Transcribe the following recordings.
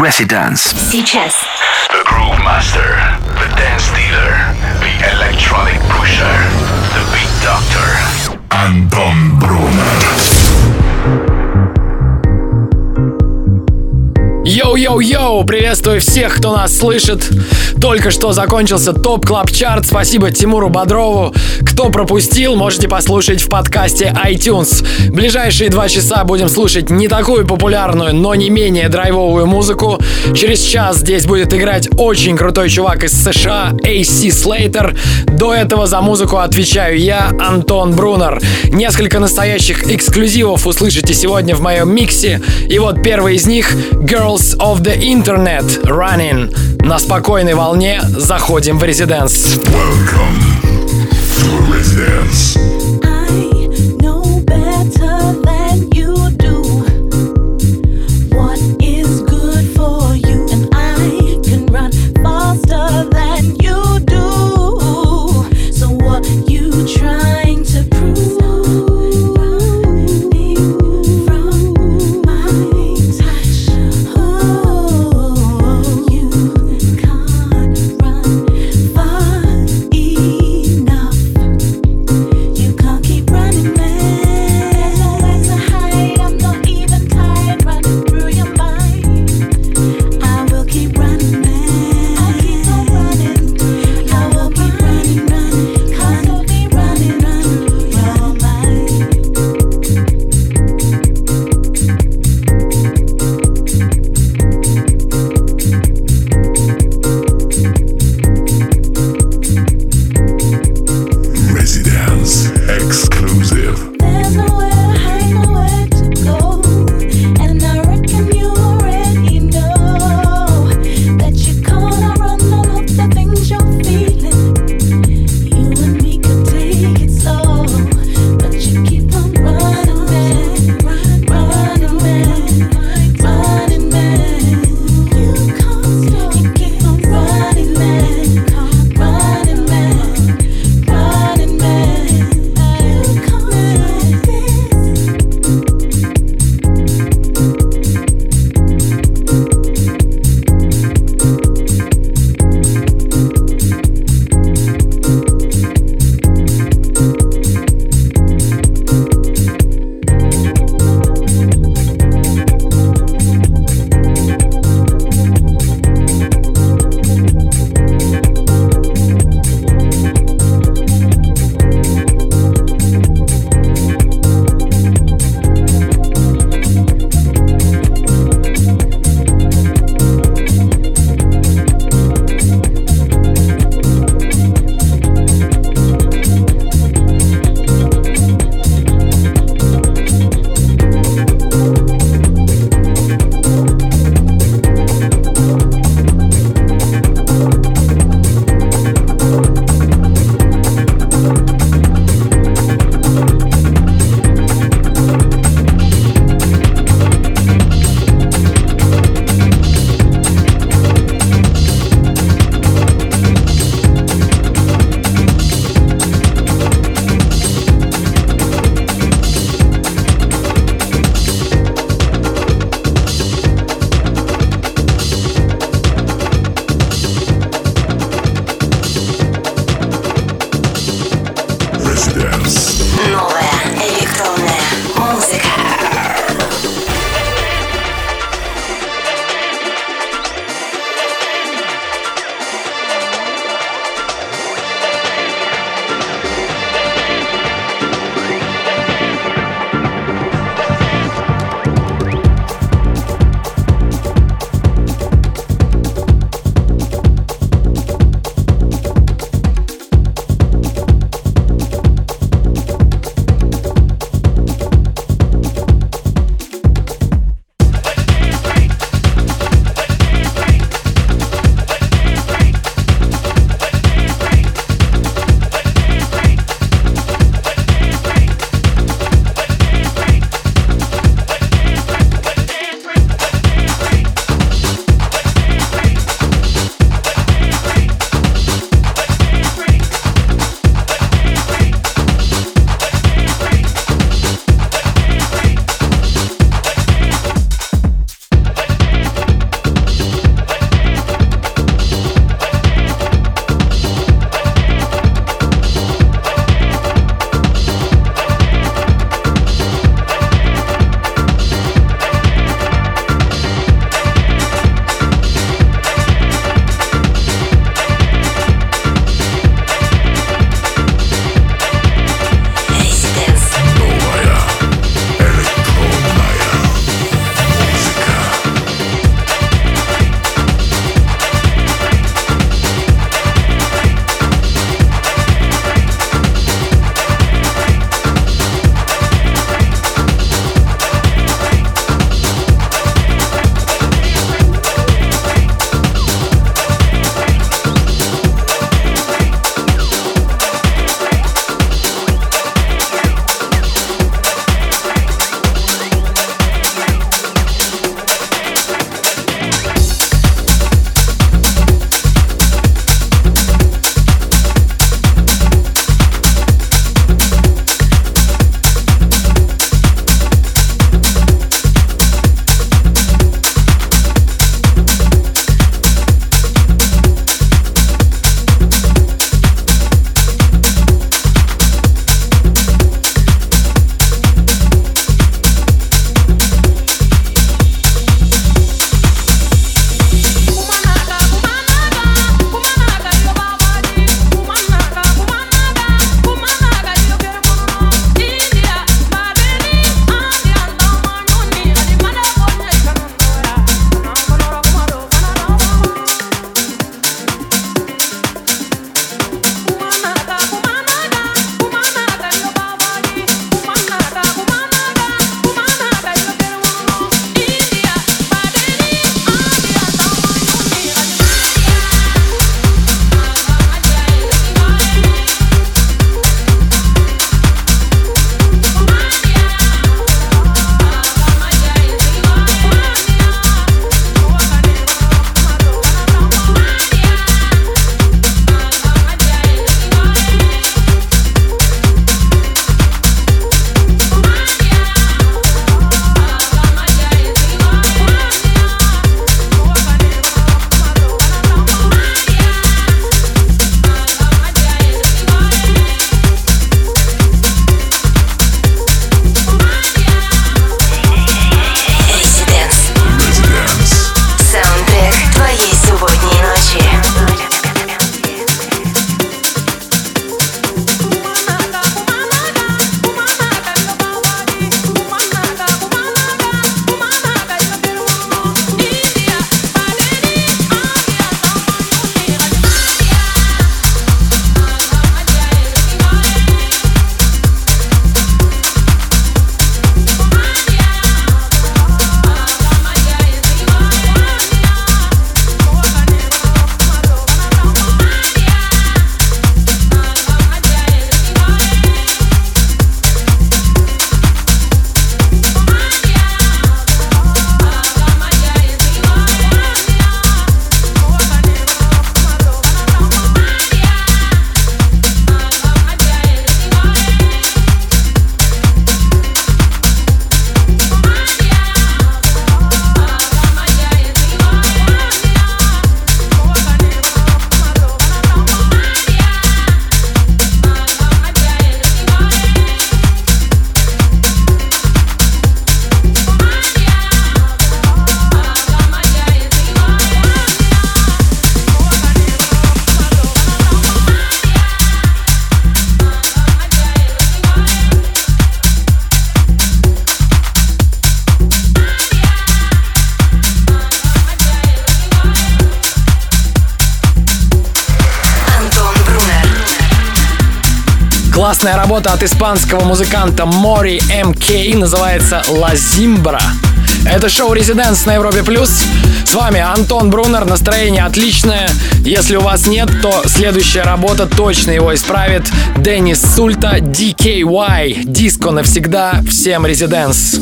Residence. Сейчас. The Groove Master, The Dance Dealer, The Electronic Pusher, The Big Doctor, Антон Брунер. Yo-yo-yo! Приветствую всех, кто нас слышит. Только что закончился Top Club Chart. Спасибо Тимуру Бодрову. Кто пропустил, можете послушать в подкасте iTunes. Ближайшие два часа будем слушать не такую популярную, но не менее драйвовую музыку. Через час здесь будет играть очень крутой чувак из США, AC Slater. До этого за музыку отвечаю я, Антон Брунер. Несколько настоящих эксклюзивов услышите сегодня в моем миксе. И вот первый из них Girls of the Internet Running. На спокойной волне заходим в резиденс. Welcome to Residence. Классная работа от испанского музыканта Мори МК называется «La Zimbra». Это шоу «Резиденс» на Европе+. плюс. С вами Антон Брунер. Настроение отличное. Если у вас нет, то следующая работа точно его исправит. Деннис Сульта, DKY. Диско навсегда. Всем «Резиденс».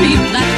be black.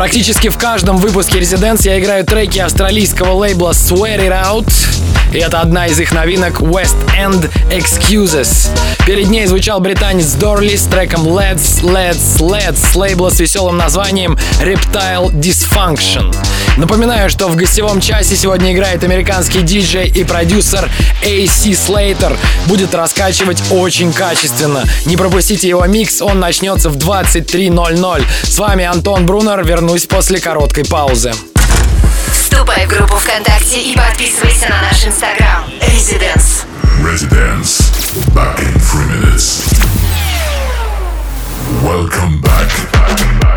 Практически в каждом выпуске Residents я играю треки австралийского лейбла Swear It Out. И это одна из их новинок West End Excuses. Перед ней звучал британец Дорли с треком Let's, Let's, Let's с лейбла с веселым названием Reptile Dysfunction. Напоминаю, что в гостевом часе сегодня играет американский диджей и продюсер AC Slater. Будет раскачивать очень качественно. Не пропустите его микс, он начнется в 23.00. С вами Антон Брунер, вернусь после короткой паузы. Вступай в группу ВКонтакте и подписывайся на наш инстаграм. Residence. Residence. Back in three minutes. Welcome back. Residence.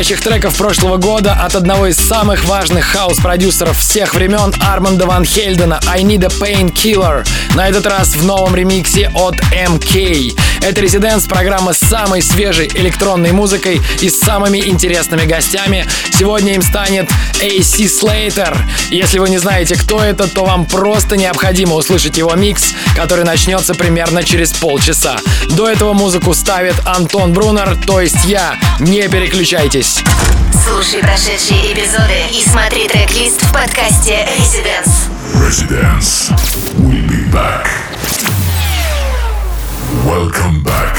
Горячих треков прошлого года от одного из самых важных хаос-продюсеров всех времен Арманда Ван Хельдена «I Need a Painkiller». На этот раз в новом ремиксе от MK. Это резиденс программа с самой свежей электронной музыкой и с самыми интересными гостями. Сегодня им станет AC Slater. Если вы не знаете, кто это, то вам просто необходимо услышать его микс, который начнется примерно через полчаса. До этого музыку ставит Антон Брунер, то есть я. Не переключайтесь. Слушай прошедшие эпизоды и смотри трек-лист в подкасте Residence. Residence. We'll be back. Welcome back.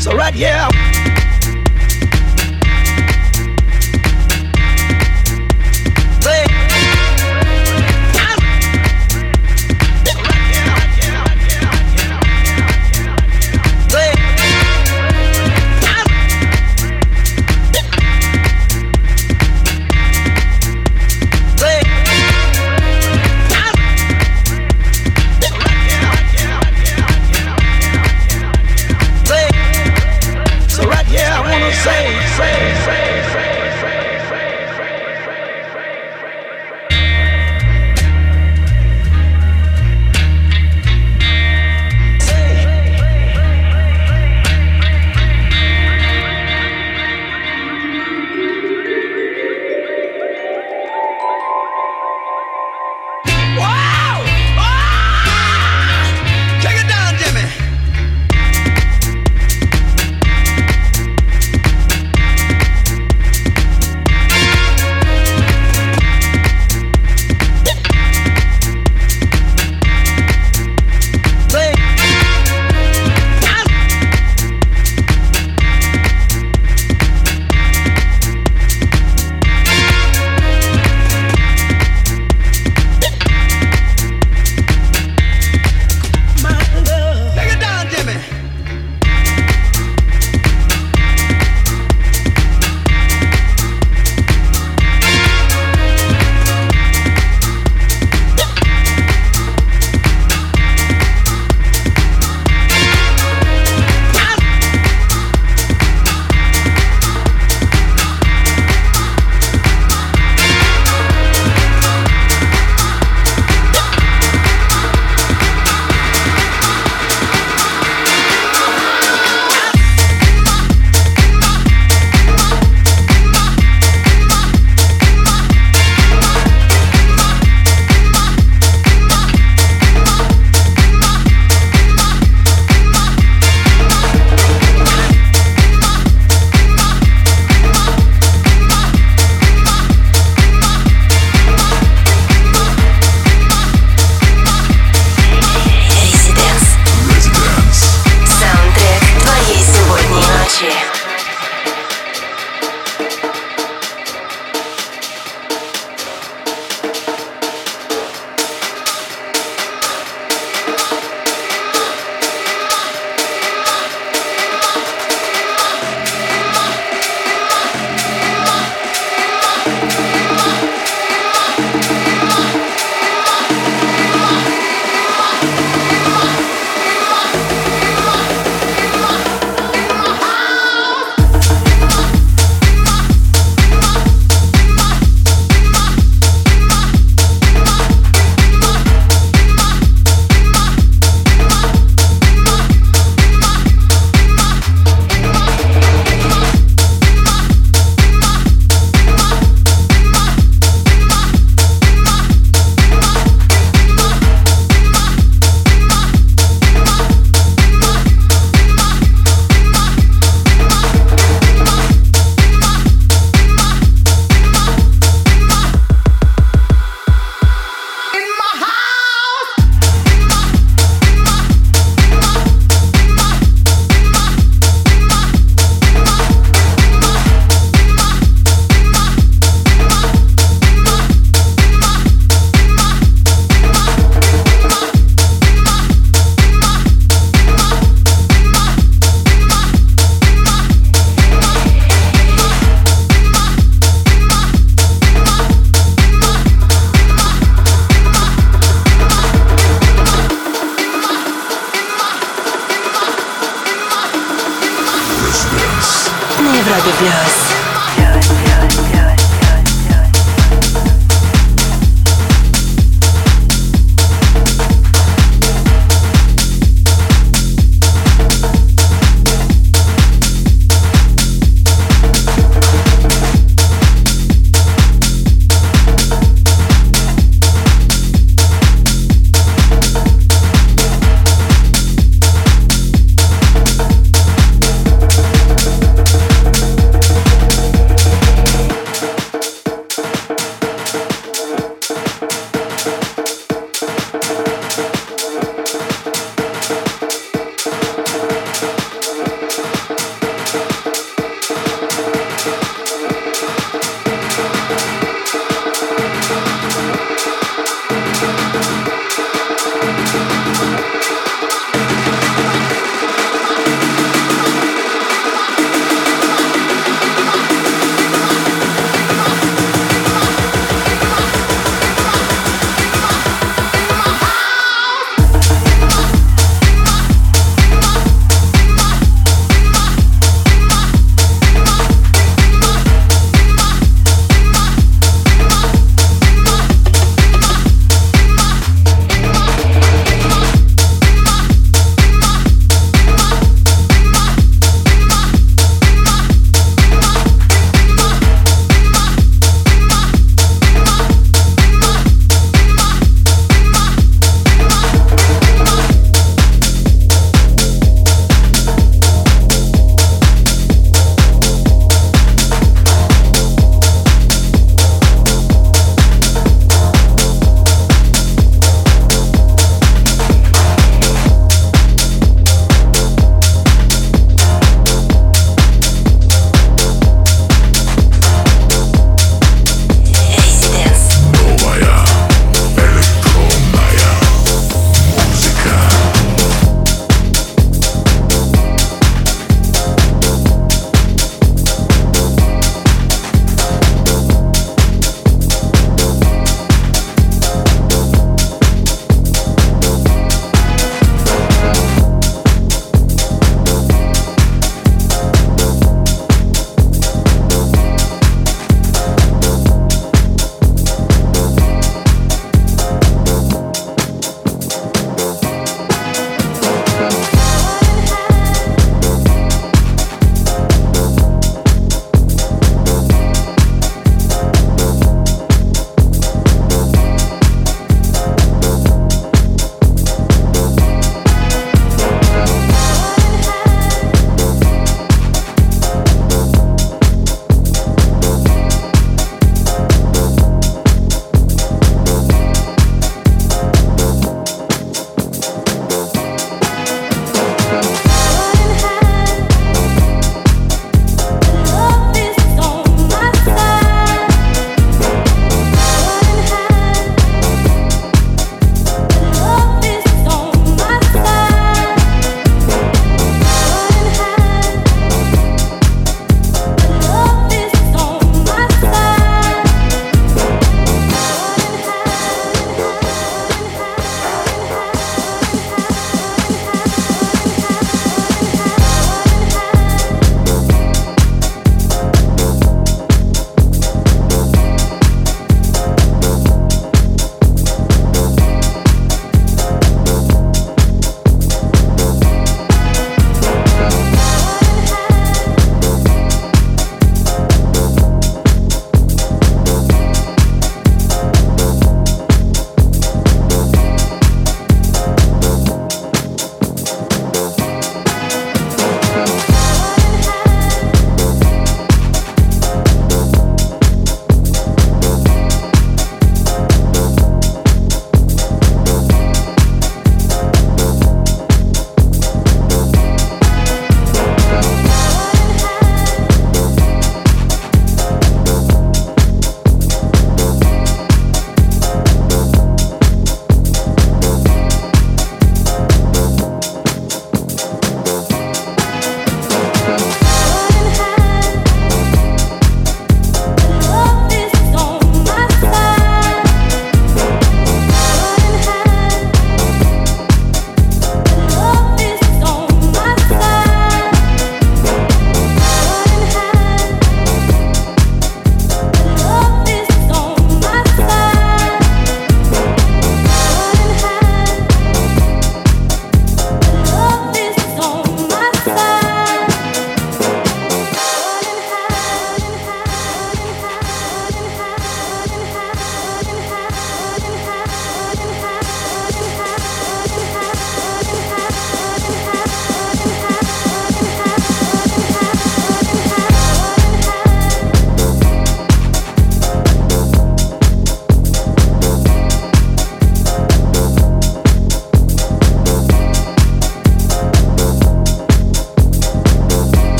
So right, yeah.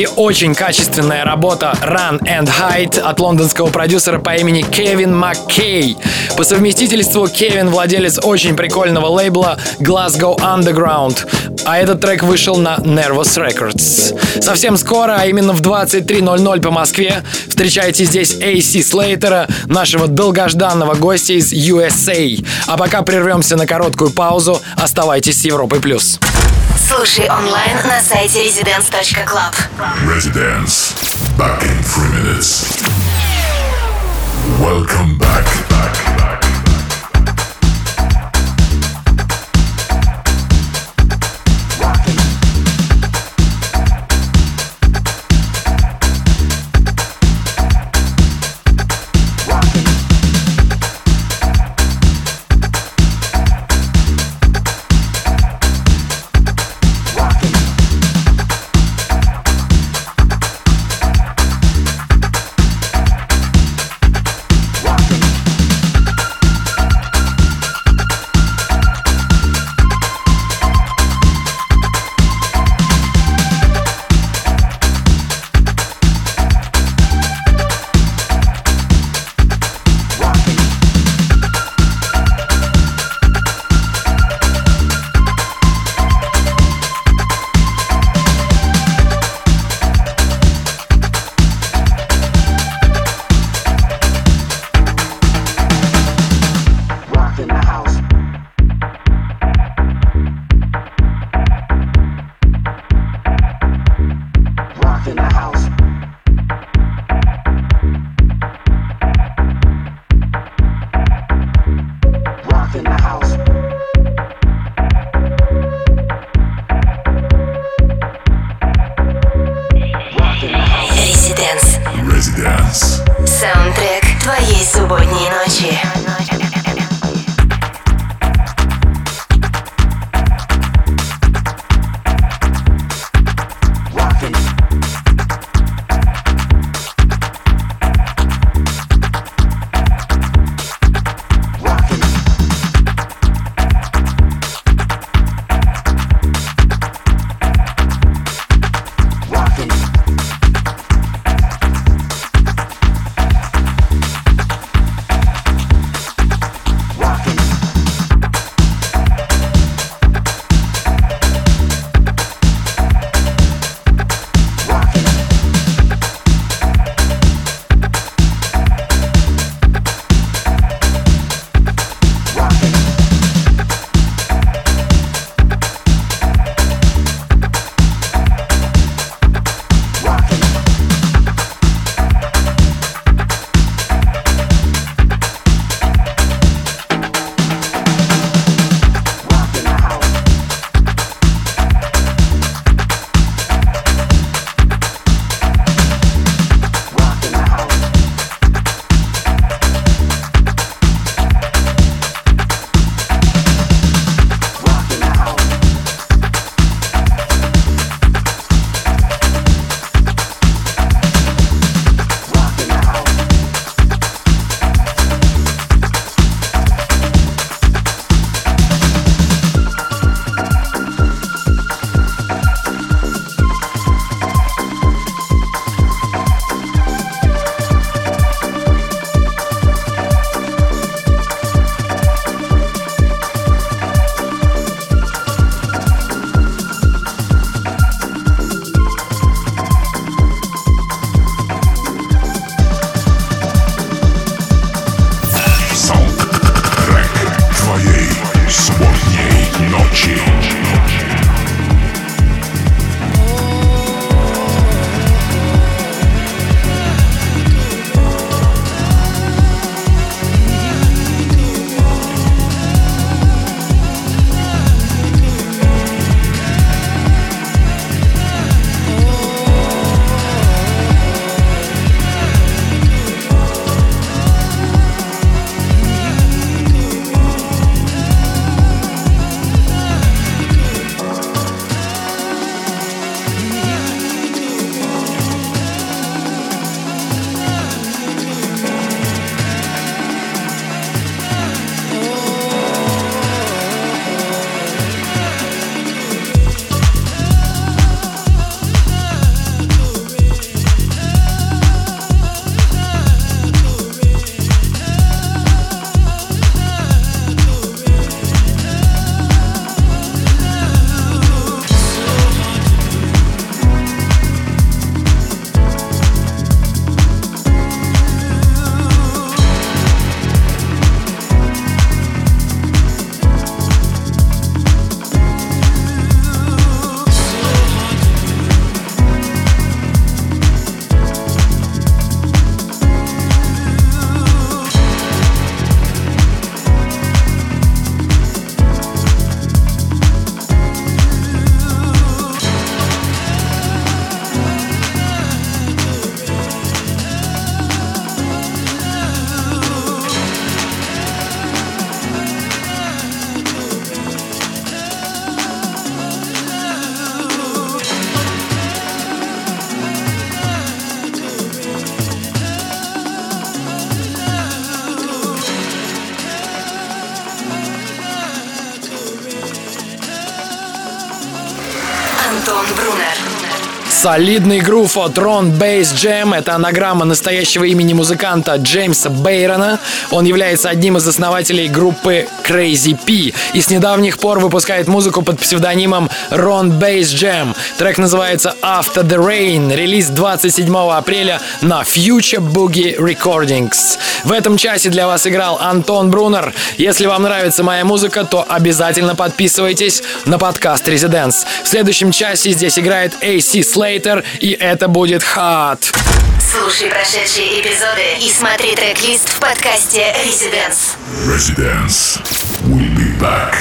И очень качественная работа Run and Hide от лондонского продюсера по имени Кевин Маккей. По совместительству Кевин владелец очень прикольного лейбла Glasgow Underground, а этот трек вышел на Nervous Records. Совсем скоро, а именно в 23.00 по Москве, встречайте здесь AC Слейтера, нашего долгожданного гостя из USA. А пока прервемся на короткую паузу, оставайтесь с Европой+. плюс. Слушай онлайн на сайте residence.club. Residence. Back in three minutes. Welcome back. back, Солидный грув от Ron Bass Jam — это анаграмма настоящего имени музыканта Джеймса Бейрона. Он является одним из основателей группы Crazy P и с недавних пор выпускает музыку под псевдонимом Ron Bass Jam. Трек называется After the Rain, релиз 27 апреля на Future Boogie Recordings. В этом часе для вас играл Антон Брунер. Если вам нравится моя музыка, то обязательно подписывайтесь на подкаст Residents. В следующем часе здесь играет AC Slater, и это будет Hot. Слушай прошедшие эпизоды и смотри трек-лист в подкасте Residence. Residence. We'll be back.